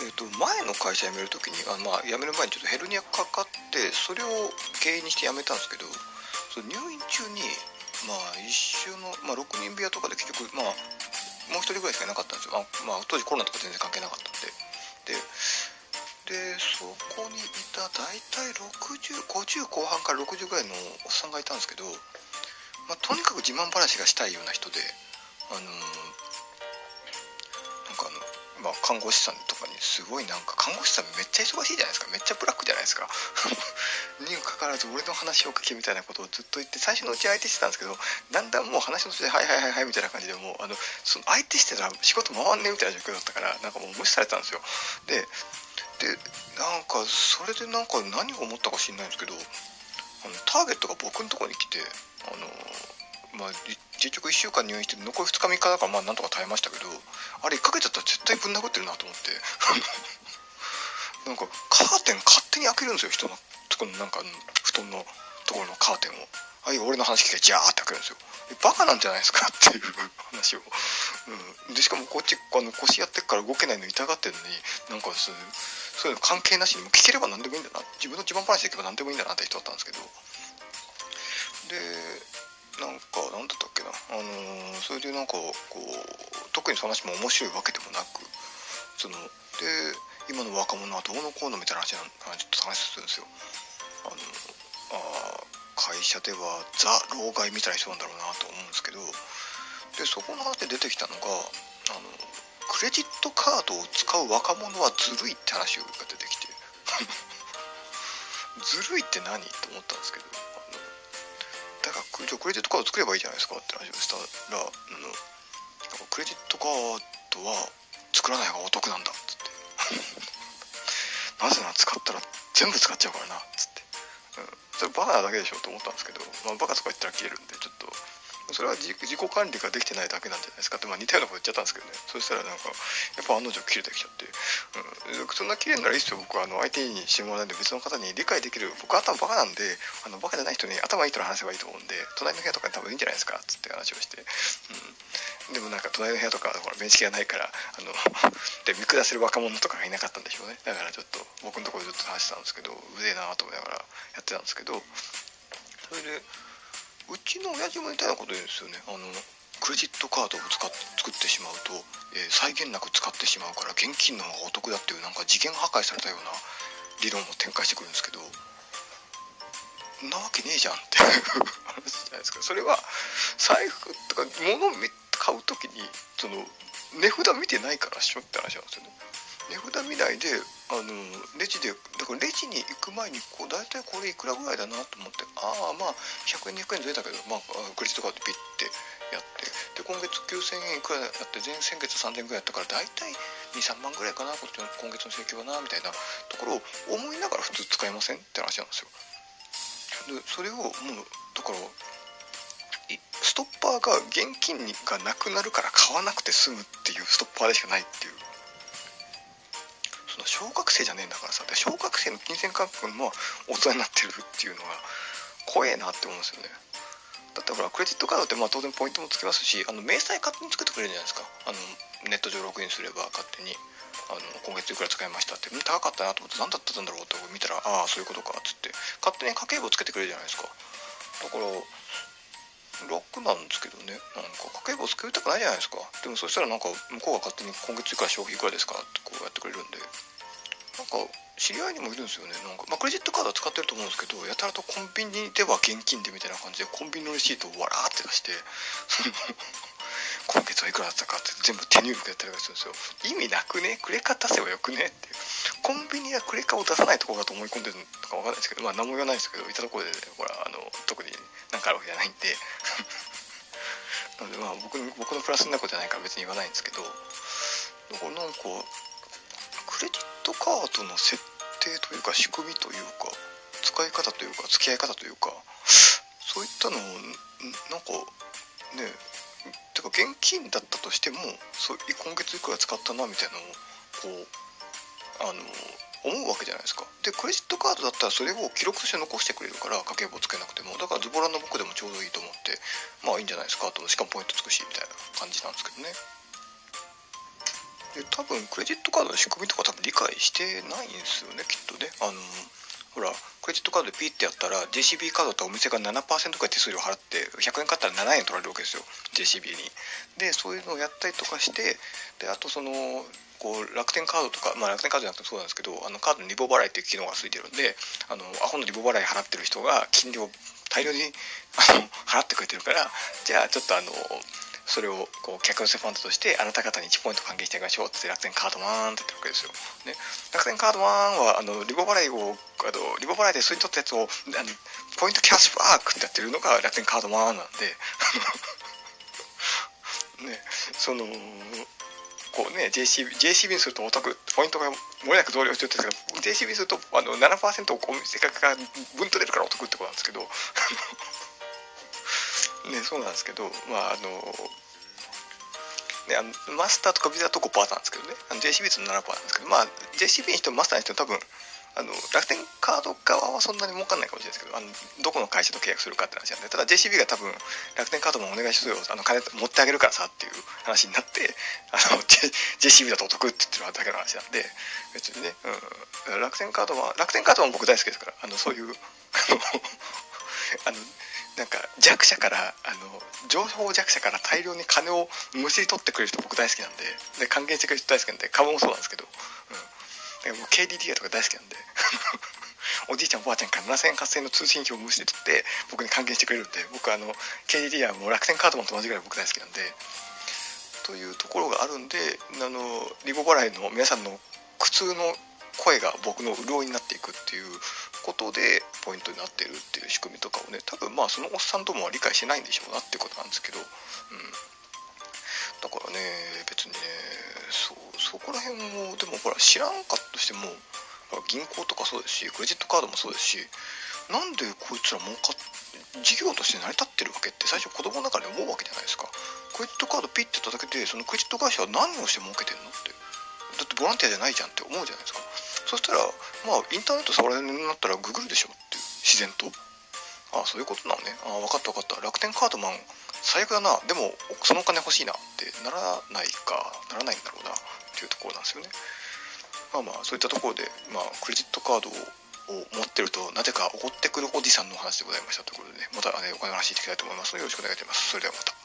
えーと、前の会社辞めるときにあ、まあ、辞める前にちょっとヘルニアかかってそれを原因にして辞めたんですけどその入院中に、まあ、一週の、まあ、6人部屋とかで結局、まあ、もう1人ぐらいしかいなかったんですよ。あ、まあ、当時コロナとか全然関係なかったんで。ででそこにいた大体6050後半から60ぐらいのおっさんがいたんですけど、まあ、とにかく自慢話がしたいような人であのー、なんかあのまあ、看護師さんとかにすごいなんか看護師さんめっちゃ忙しいじゃないですか。めっちゃブラックじゃないですか。にもかかわらず俺の話を聞けみたいなことをずっと言って最初のうち相手してたんですけどだんだんもう話の途中で「はいはいはいはい」みたいな感じでもうあのその相手してたら仕事回んねえみたいな状況だったからなんかもう無視されたんですよ。ででなんかそれでなんか何を思ったか知んないんですけどあのターゲットが僕のとこに来てあのまあ結局1週間入院して残り2日3日だからまあなんとか耐えましたけどあれ1ヶ月だったら絶対ぶん殴ってるなと思って。なんかカーテン勝手に開けるんですよ人のとこのなんか布団のところのカーテンを。はい俺の話聞けジャーって開けるんですよ。バカなんじゃないですかっていう話を、うん、でしかもこっちあの腰やってっから動けないの痛がってるのになんかそうそういうの関係なしにも聞ければ何でもいいんだな。自分の自慢話でいけば何でもいいんだなって人だったんですけど。でなんかなんだったっけな？あのー、それでなんかこう特にその話も面白いわけでもなくそので今の若者はどうのこうのみたいな話なちょっと話するんですよ。あのあ会社ではザ老害みたいな人なんだろうなと思うんですけどでそこの話で出てきたのがあのクレジットカードを使う若者はずるいって話が出てきて。ずるいって何？と思ったんですけど誰かクレジットカード作ればいいじゃないですかって話をしたら、うん、クレジットカードは作らない方がお得なんだっつって。なぜなら使ったら全部使っちゃうからなっつって、うん、それバカなだけでしょと思ったんですけど、まあ、バカとか言ったら消えるんでちょっと。それは自己管理ができてないだけなんじゃないですか？って、まあ、似たようなこと言っちゃったんですけどね。そしたらなんかやっぱ案の定切れてきちゃって、うん、そんな綺麗ならいいっすよ僕はあの相手にしてもらうんで別の方に理解できる僕は頭バカなんであのバカじゃない人に頭いい人に話せばいいと思うんで隣の部屋とかに多分いいんじゃないですか？っつって話をして、うん、でもなんか隣の部屋とかほら面識がないからあの で見下せる若者とかがいなかったんでしょうね。だからちょっと僕のところでずっと話してたんですけどうぜえなと思いながらやってたんですけど。それでうちの親父も似たようなこと言うんですよね。あのクレジットカードを使っ作ってしまうと、えー、際限なく使ってしまうから現金の方がお得だっていうなんか次元破壊されたような理論を展開してくるんですけどなわけねえじゃんっていう 話じゃないですか。それは財布とか物を買う時にその値札見てないからしょって話なんですよね。値札見ないであのレジでだからレジに行く前にこう大体これいくらぐらいだなと思ってああまあ100円200円ずれたけどまあクレジットカードピッてやってで今月9000円いくらやって前先月3000円ぐらいやったから大体23万ぐらいかな今月の請求はなみたいなところを思いながら普通使えませんって話なんですよ。でそれをもうだからストッパーが現金がなくなるから買わなくて済むっていうストッパーでしかないっていう。の小学生じゃねえんだからさ。小学生の金銭感覚も大人になってるっていうのは怖えなって思うんですよね。だってほらクレジットカードってまあ当然ポイントもつけますしあの明細勝手に作ってくれるじゃないですか。あのネット上ログインすれば勝手に。あの今月いくら使いましたって。高かったなと思って何だったんだろうって見たらああそういうことかっつって。勝手に家計簿つけてくれるじゃないですか。だから楽なんですけどね。なんか家計簿作りたくないじゃないですか。でもそしたらなんか向こうが勝手に今月いくら消費いくらですかってこうやってくれるんで。なんか知り合いにもいるんですよね。なんか、まあ、クレジットカードは使ってると思うんですけどやたらとコンビニでは現金でみたいな感じでコンビニのレシートをわらーって出して今月はいくらだったかって全部手入力やったりするんですよ。意味なくね？クレカ出せばよくね？ってコンビニはクレカを出さないところだと思い込んでるのかわかんないですけど。まあ何も言わないですけどいたところで、ね、ほらあの特になんかあるわけじゃないんで。なのでまあ僕僕のプラスになることじゃないから別に言わないんですけど。だからなんかクレジットカードの設定というか仕組みというか使い方というか付き合い方というかそういったのをなんかねてか現金だったとしてもそう今月いくら使ったなみたいなのをこうあの思うわけじゃないですか。でクレジットカードだったらそれを記録として残してくれるから家計簿つけなくても。だからズボラの僕でもちょうどいいと思ってまあいいんじゃないですか。としかもポイントつくしみたいな感じなんですけどね。で多分クレジットカードの仕組みとか多分理解してないんですよねきっとね。あのクレジットカードでピッてやったら JCB カードとお店が7%くらい手数料払って100円買ったら7円取られるわけですよ。JCB に。でそういうのをやったりとかしてであとそのこう楽天カードとか、まあ、楽天カードじゃなくてもそうなんですけどあのカードにリボ払いっていう機能がついてるんであのアホのリボ払い払ってる人が金利を大量にあの払ってくれてるからじゃあちょっとあのそれをこう客寄せファンドとしてあなた方に1ポイント還元してあげましょうって楽天カードワンって言ってるわけですよ。ね、楽天カードワンはあのリボ払いをあのリボ払いでそれに取ったやつをあのポイントキャッシュバックってやってるのが楽天カードワンなんで。ね。そのこうね JCB, JCB にするとお得ポイントが漏れなく増量してるんですけど JCB にするとあの7%をお店が分取れるからお得ってことなんですけど。ねそうなんですけどまああのね、あのマスターとかビザと5%なんですけどね。あの JCB と7%なんですけどまあ JCB にしてもマスターにしても多分あの楽天カード側はそんなに儲かんないかもしれないですけどあのどこの会社と契約するかって話なんでただ JCB が多分楽天カードもお願いしろよあの金持ってあげるからさっていう話になってあの JCB だとお得って言ってるだけの話なんで別にね、うん、楽天カードは楽天カードは僕大好きですからあのそういうあのなんか弱者からあの情報弱者から大量に金をむしり取ってくれる人僕大好きなんでで還元してくれる人大好きなんで株もそうなんですけど、うん、もう KDDI とか大好きなんで おじいちゃんおばあちゃんから7000円8000円の通信費を無視で取って僕に還元してくれるんで僕あの KDDI はもう楽天カードもと同じぐらい僕大好きなんでというところがあるんであのリボ払いの皆さんの苦痛の声が僕の潤いになっていくっていうことでポイントになってるっていう仕組みとかをね多分まあそのおっさんどもは理解してないんでしょうなっていうことなんですけど、うん、だからね別にねそうそこら辺もでもほら知らんかったとしても銀行とかそうですしクレジットカードもそうですしなんでこいつら儲かっ事業として成り立ってるわけって最初子供の中で思うわけじゃないですか。クレジットカードピッてただけでそのクレジット会社は何をして儲けてんのって。だってボランティアじゃないじゃんって思うじゃないですか。そしたらまあインターネット触れるようになったらググるでしょっていう自然と。ああそういうことなのね。ああ分かった分かった。楽天カードマン最悪だな。でもそのお金欲しいなってならないか。ならないんだろうな。っていうところなんですよね。まあまあそういったところで、まあ、クレジットカードを持ってるとなぜか怒ってくるおじさんの話でございましたということで、ね、また、ね、お金の話していきたいと思います。のでよろしくお願いします。それではまた。